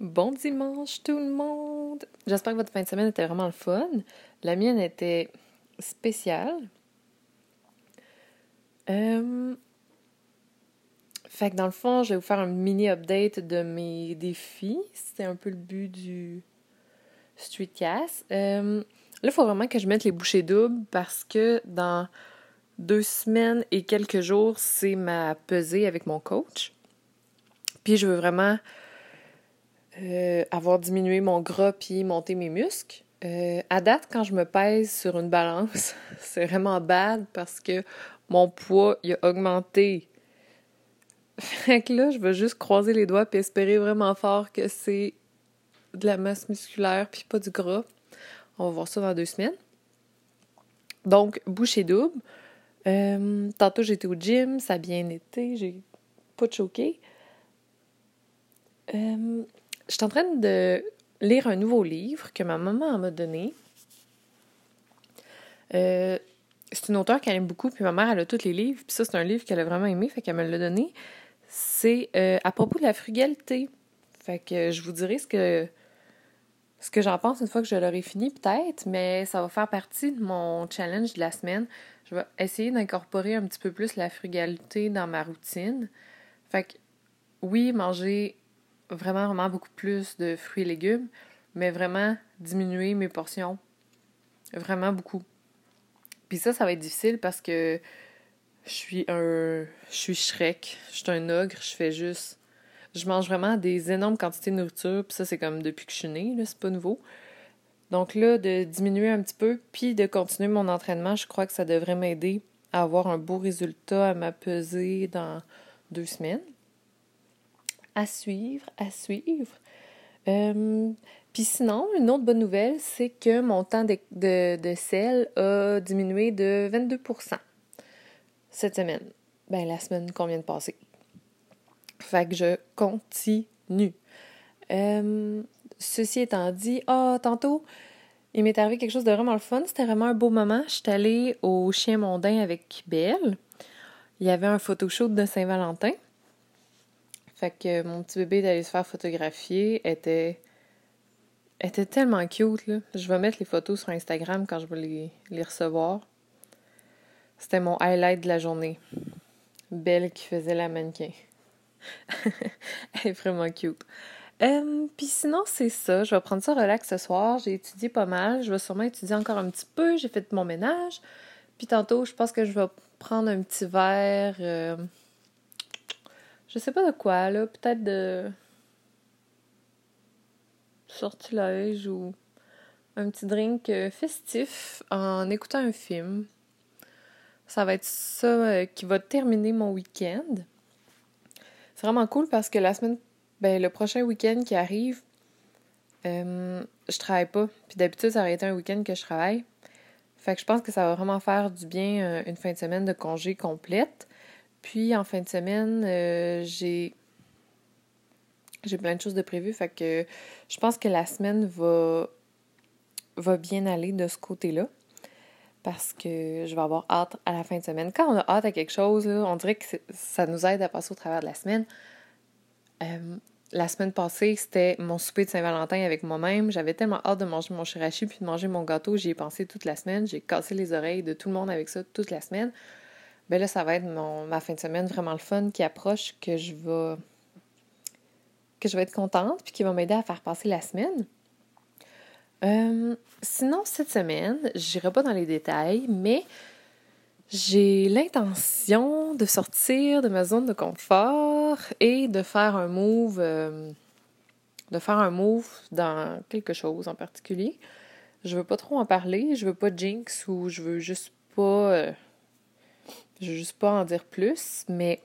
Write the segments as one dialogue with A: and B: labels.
A: Bon dimanche tout le monde! J'espère que votre fin de semaine était vraiment le fun. La mienne était spéciale. Euh... Fait que dans le fond, je vais vous faire un mini update de mes défis. C'était un peu le but du Streetcast. Euh... Là, il faut vraiment que je mette les bouchées doubles parce que dans deux semaines et quelques jours, c'est ma pesée avec mon coach. Puis je veux vraiment euh, avoir diminué mon gras puis monter mes muscles. Euh, à date, quand je me pèse sur une balance, c'est vraiment bad parce que mon poids il a augmenté. Fait que là, je vais juste croiser les doigts et espérer vraiment fort que c'est de la masse musculaire puis pas du gras. On va voir ça dans deux semaines. Donc, bouchée double. Euh, tantôt, j'étais au gym, ça a bien été, j'ai pas choqué. Je suis en train de lire un nouveau livre que ma maman m'a donné. Euh, c'est une auteure qu'elle aime beaucoup, puis ma mère, elle a tous les livres, puis ça, c'est un livre qu'elle a vraiment aimé, fait qu'elle me l'a donné. C'est euh, à propos de la frugalité. Fait que je vous dirai ce que, ce que j'en pense une fois que je l'aurai fini, peut-être, mais ça va faire partie de mon challenge de la semaine. Je vais essayer d'incorporer un petit peu plus la frugalité dans ma routine. Fait que, oui, manger vraiment, vraiment beaucoup plus de fruits et légumes, mais vraiment diminuer mes portions. Vraiment beaucoup. Puis ça, ça va être difficile parce que je suis un. Je suis Shrek. Je suis un ogre. Je fais juste. Je mange vraiment des énormes quantités de nourriture. Puis ça, c'est comme depuis que je suis née, c'est pas nouveau. Donc là, de diminuer un petit peu, puis de continuer mon entraînement, je crois que ça devrait m'aider à avoir un beau résultat à ma pesée dans deux semaines à suivre, à suivre. Euh, puis sinon, une autre bonne nouvelle, c'est que mon temps de, sel a diminué de 22% cette semaine. Ben, la semaine qu'on vient de passer. Fait que je continue. Euh, ceci étant dit, ah, tantôt, il m'est arrivé quelque chose de vraiment le fun. C'était vraiment un beau moment. Je suis allée au Chien Mondain avec Belle. Il y avait un photoshoot de Saint-Valentin. Fait que mon petit bébé d'aller se faire photographier était était tellement cute là. Je vais mettre les photos sur Instagram quand je vais les, les recevoir. C'était mon highlight de la journée. Belle qui faisait la mannequin. Elle est vraiment cute. Euh, Puis sinon, c'est ça. Je vais prendre ça relax ce soir. J'ai étudié pas mal. Je vais sûrement étudier encore un petit peu. J'ai fait mon ménage. Puis tantôt, je pense que je vais prendre un petit verre. Euh, je sais pas de quoi, là. Peut-être de. sortilège ou un petit drink euh, festif en écoutant un film. Ça va être ça euh, qui va terminer mon week-end. C'est vraiment cool parce que la semaine. Ben, le prochain week-end qui arrive, euh, je travaille pas. Puis d'habitude, ça aurait été un week-end que je travaille. Fait que je pense que ça va vraiment faire du bien une fin de semaine de congé complète. Puis en fin de semaine, euh, j'ai j'ai plein de choses de prévues. Fait que je pense que la semaine va, va bien aller de ce côté-là. Parce que je vais avoir hâte à la fin de semaine. Quand on a hâte à quelque chose, on dirait que ça nous aide à passer au travers de la semaine. Euh, la semaine passée, c'était mon souper de Saint-Valentin avec moi-même. J'avais tellement hâte de manger mon chirachi puis de manger mon gâteau. J'y ai pensé toute la semaine. J'ai cassé les oreilles de tout le monde avec ça toute la semaine ben là, ça va être mon, ma fin de semaine vraiment le fun qui approche, que je vais que je vais être contente, puis qui va m'aider à faire passer la semaine. Euh, sinon, cette semaine, je n'irai pas dans les détails, mais j'ai l'intention de sortir de ma zone de confort et de faire un move, euh, de faire un move dans quelque chose en particulier. Je veux pas trop en parler, je veux pas jinx ou je veux juste pas euh, je veux juste pas en dire plus, mais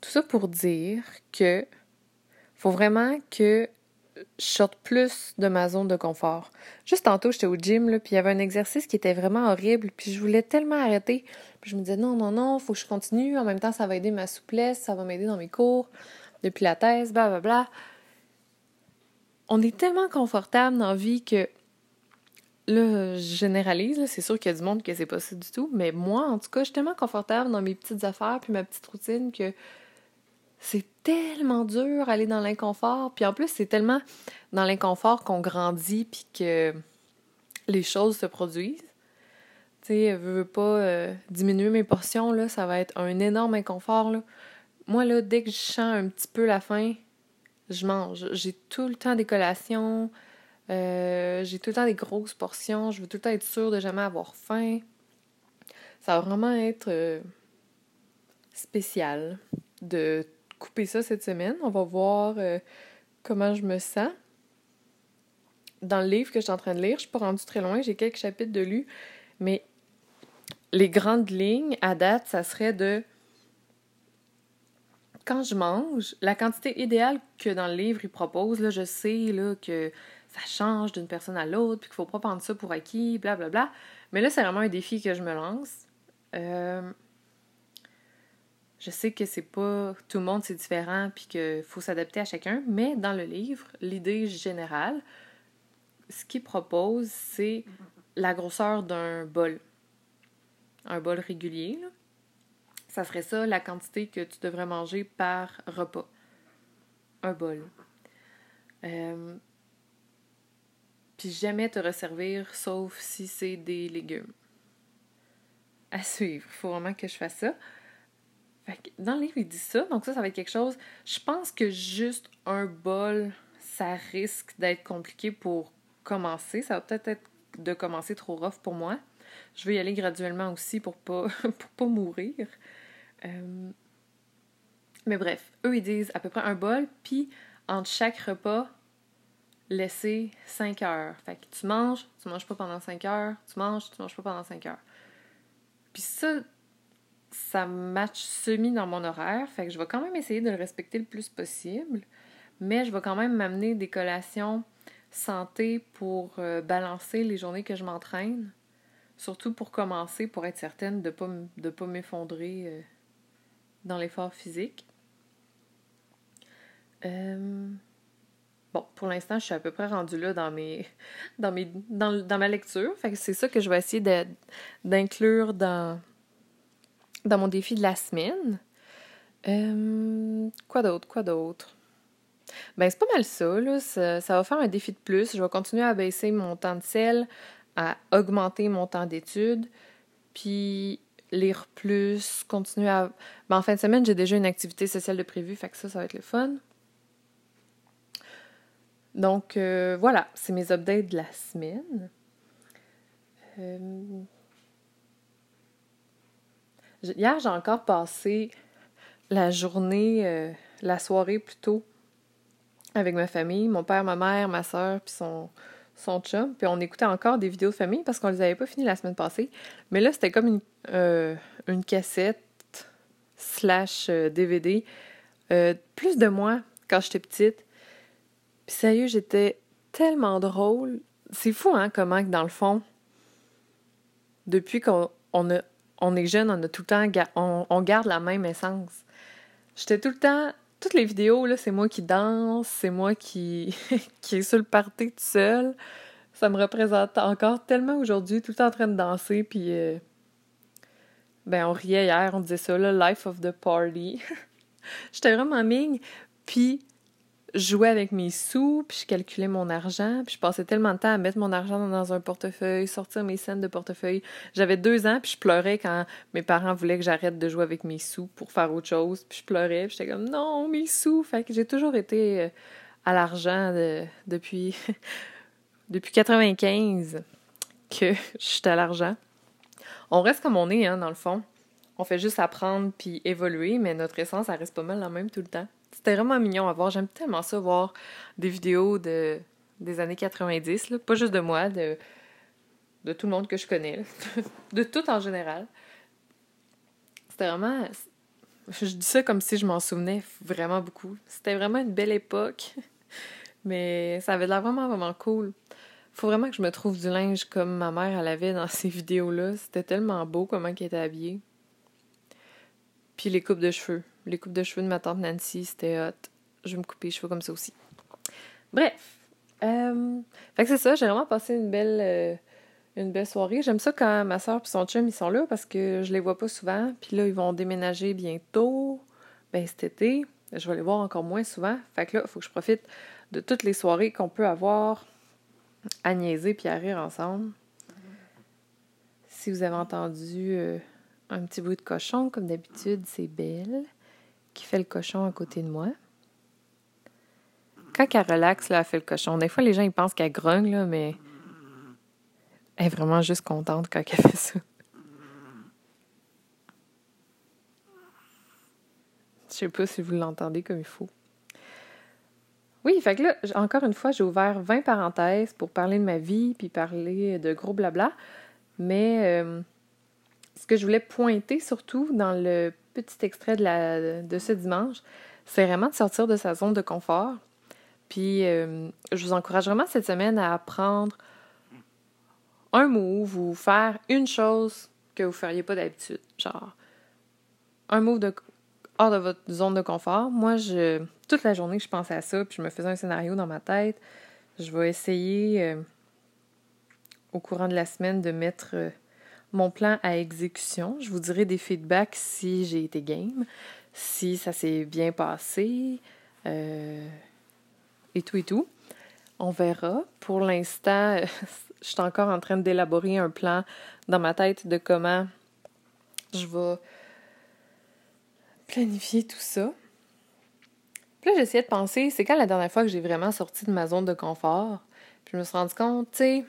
A: tout ça pour dire que faut vraiment que je sorte plus de ma zone de confort. Juste tantôt, j'étais au gym, puis il y avait un exercice qui était vraiment horrible, puis je voulais tellement arrêter. Puis je me disais, non, non, non, faut que je continue. En même temps, ça va aider ma souplesse, ça va m'aider dans mes cours, depuis la thèse, bla, bla, On est tellement confortable dans la vie que là, je généralise, c'est sûr qu'il y a du monde que c'est pas ça du tout, mais moi, en tout cas, je suis tellement confortable dans mes petites affaires puis ma petite routine que c'est tellement dur aller dans l'inconfort. Puis en plus, c'est tellement dans l'inconfort qu'on grandit puis que les choses se produisent. Tu sais, je veux pas euh, diminuer mes portions, là, ça va être un énorme inconfort, là. Moi, là, dès que je sens un petit peu la faim, je mange. J'ai tout le temps des collations, euh, j'ai tout le temps des grosses portions, je veux tout le temps être sûre de jamais avoir faim. Ça va vraiment être euh, spécial de couper ça cette semaine. On va voir comment je me sens dans le livre que je suis en train de lire, je suis pas rendue très loin, j'ai quelques chapitres de lu, mais les grandes lignes à date, ça serait de quand je mange, la quantité idéale que dans le livre il propose, là, je sais là, que ça change d'une personne à l'autre, puis qu'il faut pas prendre ça pour acquis, blablabla. Bla, bla. Mais là, c'est vraiment un défi que je me lance. Euh, je sais que c'est pas tout le monde, c'est différent, puis qu'il faut s'adapter à chacun, mais dans le livre, l'idée générale, ce qu'il propose, c'est la grosseur d'un bol. Un bol régulier. Ça serait ça la quantité que tu devrais manger par repas. Un bol. Euh, puis jamais te resservir sauf si c'est des légumes. À suivre. Faut vraiment que je fasse ça. dans le livre, il dit ça. Donc ça, ça va être quelque chose. Je pense que juste un bol, ça risque d'être compliqué pour commencer. Ça va peut-être être de commencer trop rough pour moi. Je vais y aller graduellement aussi pour pas, pour pas mourir. Euh, mais bref, eux, ils disent à peu près un bol, puis entre chaque repas, laisser 5 heures. Fait que tu manges, tu manges pas pendant 5 heures, tu manges, tu manges pas pendant 5 heures. Puis ça, ça match semi dans mon horaire, fait que je vais quand même essayer de le respecter le plus possible, mais je vais quand même m'amener des collations santé pour euh, balancer les journées que je m'entraîne. Surtout pour commencer, pour être certaine de ne pas, m'effondrer euh, dans l'effort physique. Euh, bon, pour l'instant, je suis à peu près rendue là dans mes. dans mes. dans, ma lecture. Fait que c'est ça que je vais essayer d'inclure dans. dans mon défi de la semaine. quoi d'autre? Quoi d'autre? Ben, c'est pas mal ça, là. Ça, va faire un défi de plus. Je vais continuer à baisser mon temps de sel, à augmenter mon temps d'étude, puis lire plus, continuer à... Ben, en fin de semaine, j'ai déjà une activité sociale de prévu, fait que ça, ça va être le fun. Donc, euh, voilà, c'est mes updates de la semaine. Euh, hier, j'ai encore passé la journée, euh, la soirée plutôt, avec ma famille, mon père, ma mère, ma soeur, puis son, son chum. Puis on écoutait encore des vidéos de famille parce qu'on les avait pas finies la semaine passée. Mais là, c'était comme une, une cassette slash DVD. Plus de moi quand j'étais petite. Puis sérieux, j'étais tellement drôle. C'est fou, hein, comment dans le fond, depuis qu'on on, est jeune, on a tout le temps, on, garde la même essence. J'étais tout le temps toutes les vidéos, là, c'est moi qui danse, c'est moi qui, qui est sur le party tout seul. Ça me représente encore tellement aujourd'hui, tout le temps en train de danser, puis... Euh, ben, on riait hier, on disait ça, là, life of the party. J'étais vraiment migne, puis jouais avec mes sous, puis je calculais mon argent, puis je passais tellement de temps à mettre mon argent dans un portefeuille, sortir mes scènes de portefeuille. J'avais deux ans, puis je pleurais quand mes parents voulaient que j'arrête de jouer avec mes sous pour faire autre chose, puis je pleurais, puis j'étais comme non, mes sous. Fait que j'ai toujours été euh, à l'argent depuis depuis 95 que je suis à l'argent. On reste comme on est, hein, dans le fond. On fait juste apprendre puis évoluer, mais notre essence, ça reste pas mal la même tout le temps. C'était vraiment mignon à voir. J'aime tellement ça, voir des vidéos de, des années 90, là. pas juste de moi, de, de tout le monde que je connais, de tout en général. C'était vraiment. Je dis ça comme si je m'en souvenais vraiment beaucoup. C'était vraiment une belle époque, mais ça avait l'air vraiment, vraiment cool. Faut vraiment que je me trouve du linge comme ma mère elle avait dans ces vidéos-là. C'était tellement beau comment elle était habillée. Puis les coupes de cheveux. Les coupes de cheveux de ma tante Nancy, c'était hot. Je vais me couper les cheveux comme ça aussi. Bref. Euh, fait que c'est ça, j'ai vraiment passé une belle, euh, une belle soirée. J'aime ça quand ma soeur et son chum ils sont là parce que je les vois pas souvent. Puis là, ils vont déménager bientôt. Ben cet été. je vais les voir encore moins souvent. Fait que là, il faut que je profite de toutes les soirées qu'on peut avoir à niaiser puis à rire ensemble. Si vous avez entendu euh, un petit bruit de cochon, comme d'habitude, c'est Belle qui fait le cochon à côté de moi. Quand elle relaxe, là, elle fait le cochon. Des fois, les gens pensent qu'elle grogne, là, mais elle est vraiment juste contente quand elle fait ça. Je sais pas si vous l'entendez comme il faut. Oui, fait là, encore une fois, j'ai ouvert 20 parenthèses pour parler de ma vie, puis parler de gros blabla. Mais euh, ce que je voulais pointer surtout dans le petit extrait de, ce dimanche, c'est vraiment de sortir de sa zone de confort. Puis euh, je vous encourage vraiment cette semaine à apprendre un move ou faire une chose que vous ne feriez pas d'habitude. Genre, un move de, hors de votre zone de confort. Moi, je toute la journée, je pensais à ça, puis je me faisais un scénario dans ma tête. Je vais essayer euh, au courant de la semaine de mettre euh, mon plan à exécution. Je vous dirai des feedbacks si j'ai été game, si ça s'est bien passé, euh, et tout et tout. On verra. Pour l'instant, je suis encore en train d'élaborer un plan dans ma tête de comment je vais planifier tout ça. Là, j'essayais de penser, c'est quand la dernière fois que j'ai vraiment sorti de ma zone de confort? Puis je me suis rendu compte, tu sais,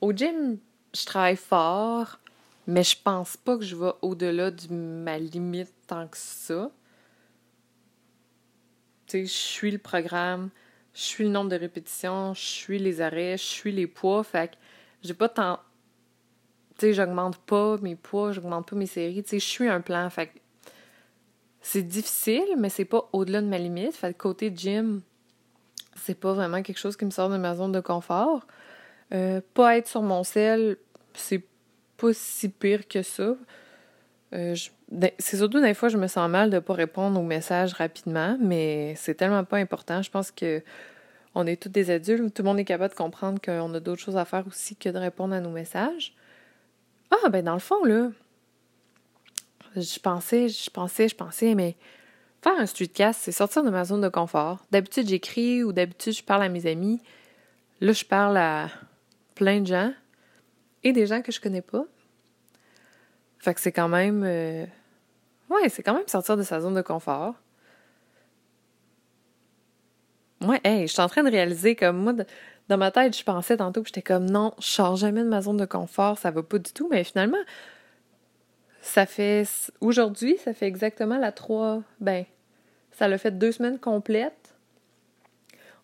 A: au gym, je travaille fort, mais je pense pas que je vais au-delà de ma limite tant que ça. Tu sais, je suis le programme, je suis le nombre de répétitions, je suis les arrêts, je suis les poids, fait que j'ai pas tant... Tu sais, j'augmente pas mes poids, j'augmente pas mes séries, tu sais, je suis un plan, fait que c'est difficile, mais c'est pas au-delà de ma limite. Fait que côté gym, c'est pas vraiment quelque chose qui me sort de ma zone de confort. Euh, pas être sur mon sel, c'est pas si pire que ça. Euh, c'est surtout des fois je me sens mal de pas répondre aux messages rapidement, mais c'est tellement pas important. Je pense que on est tous des adultes, tout le monde est capable de comprendre qu'on a d'autres choses à faire aussi que de répondre à nos messages. Ah ben dans le fond là, je pensais, je pensais, je pensais, mais faire un streetcast, c'est sortir de ma zone de confort. D'habitude, j'écris ou d'habitude, je parle à mes amis. Là, je parle à plein de gens et des gens que je connais pas. Fait que c'est quand même. Euh, ouais, c'est quand même sortir de sa zone de confort. Ouais, hey, je suis en train de réaliser comme moi, dans ma tête, je pensais tantôt que j'étais comme non, je sors jamais de ma zone de confort, ça va pas du tout. Mais finalement, ça fait aujourd'hui, ça fait exactement la trois. Ben, ça l'a fait deux semaines complètes.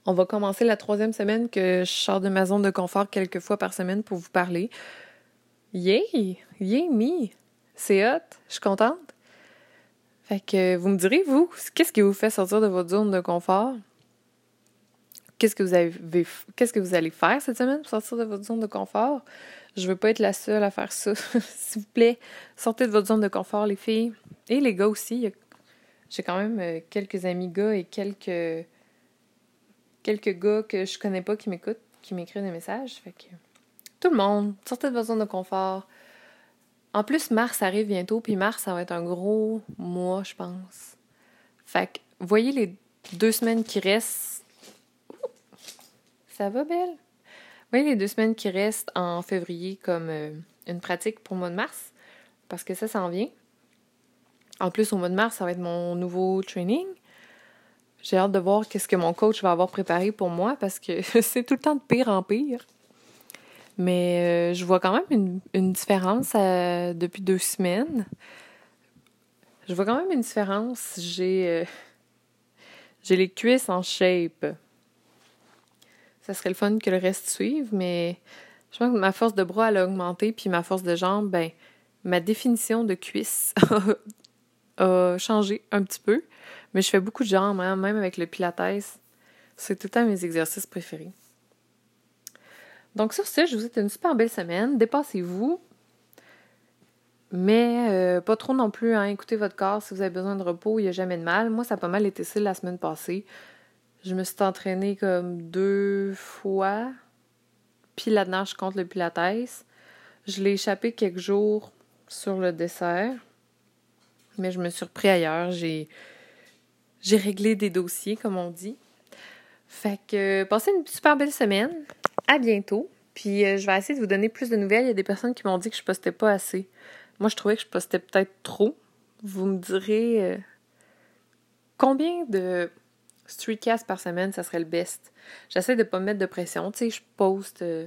A: On va commencer la troisième semaine que je sors de ma zone de confort quelques fois par semaine pour vous parler. Yay! Yay me! C'est hot! Je suis contente. Fait que vous me direz, vous, qu'est-ce qui vous fait sortir de votre zone de confort? Qu'est-ce que vous avez qu'est-ce que vous allez faire cette semaine pour sortir de votre zone de confort? Je veux pas être la seule à faire ça. S'il vous plaît, sortez de votre zone de confort, les filles. Et les gars aussi. J'ai quand même euh, quelques amis gars et quelques quelques gars que je connais pas qui m'écoutent, qui m'écrivent des messages. Fait que tout le monde, sortez de votre zone de confort. En plus, mars arrive bientôt, puis mars, ça va être un gros mois, je pense. Fait que, voyez les deux semaines qui restent. Ça va, Belle? Oui, les deux semaines qui restent en février comme euh, une pratique pour le mois de mars, parce que ça s'en vient. En plus, au mois de mars, ça va être mon nouveau training. J'ai hâte de voir qu'est-ce que mon coach va avoir préparé pour moi, parce que c'est tout le temps de pire en pire. Mais euh, je vois quand même une, différence euh, depuis deux semaines. Je vois quand même une différence. J'ai j'ai les cuisses en shape ça serait le fun que le reste suive, mais je pense que ma force de bras, a augmenté, puis ma force de jambe, ben, ma définition de cuisse a changé un petit peu. Mais je fais beaucoup de jambes, hein, même avec le pilates. C'est tout le temps mes exercices préférés. Donc sur ce, je vous souhaite une super belle semaine. Dépassez-vous. Mais euh, pas trop non plus, hein. Écoutez votre corps. Si vous avez besoin de repos, il n'y a jamais de mal. Moi, ça a pas mal été ça la semaine passée. Je me suis entraînée comme deux fois. Puis là-dedans, je compte le pilates. Je l'ai échappé quelques jours sur le dessert. Mais je me suis repris ailleurs. J'ai, j'ai réglé des dossiers, comme on dit. Fait que passez une super belle semaine. À bientôt. Puis euh, je vais essayer de vous donner plus de nouvelles. Il y a des personnes qui m'ont dit que je postais pas assez. Moi, je trouvais que je postais peut-être trop. Vous me direz euh, combien de streetcasts par semaine, ça serait le best? J'essaie de pas mettre de pression. Tu sais, je poste euh,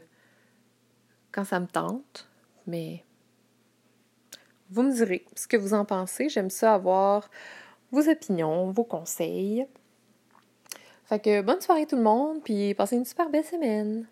A: quand ça me tente, mais vous me direz ce que vous en pensez. J'aime ça avoir vos opinions, vos conseils. Fait que bonne soirée tout le monde, puis passez une super belle semaine.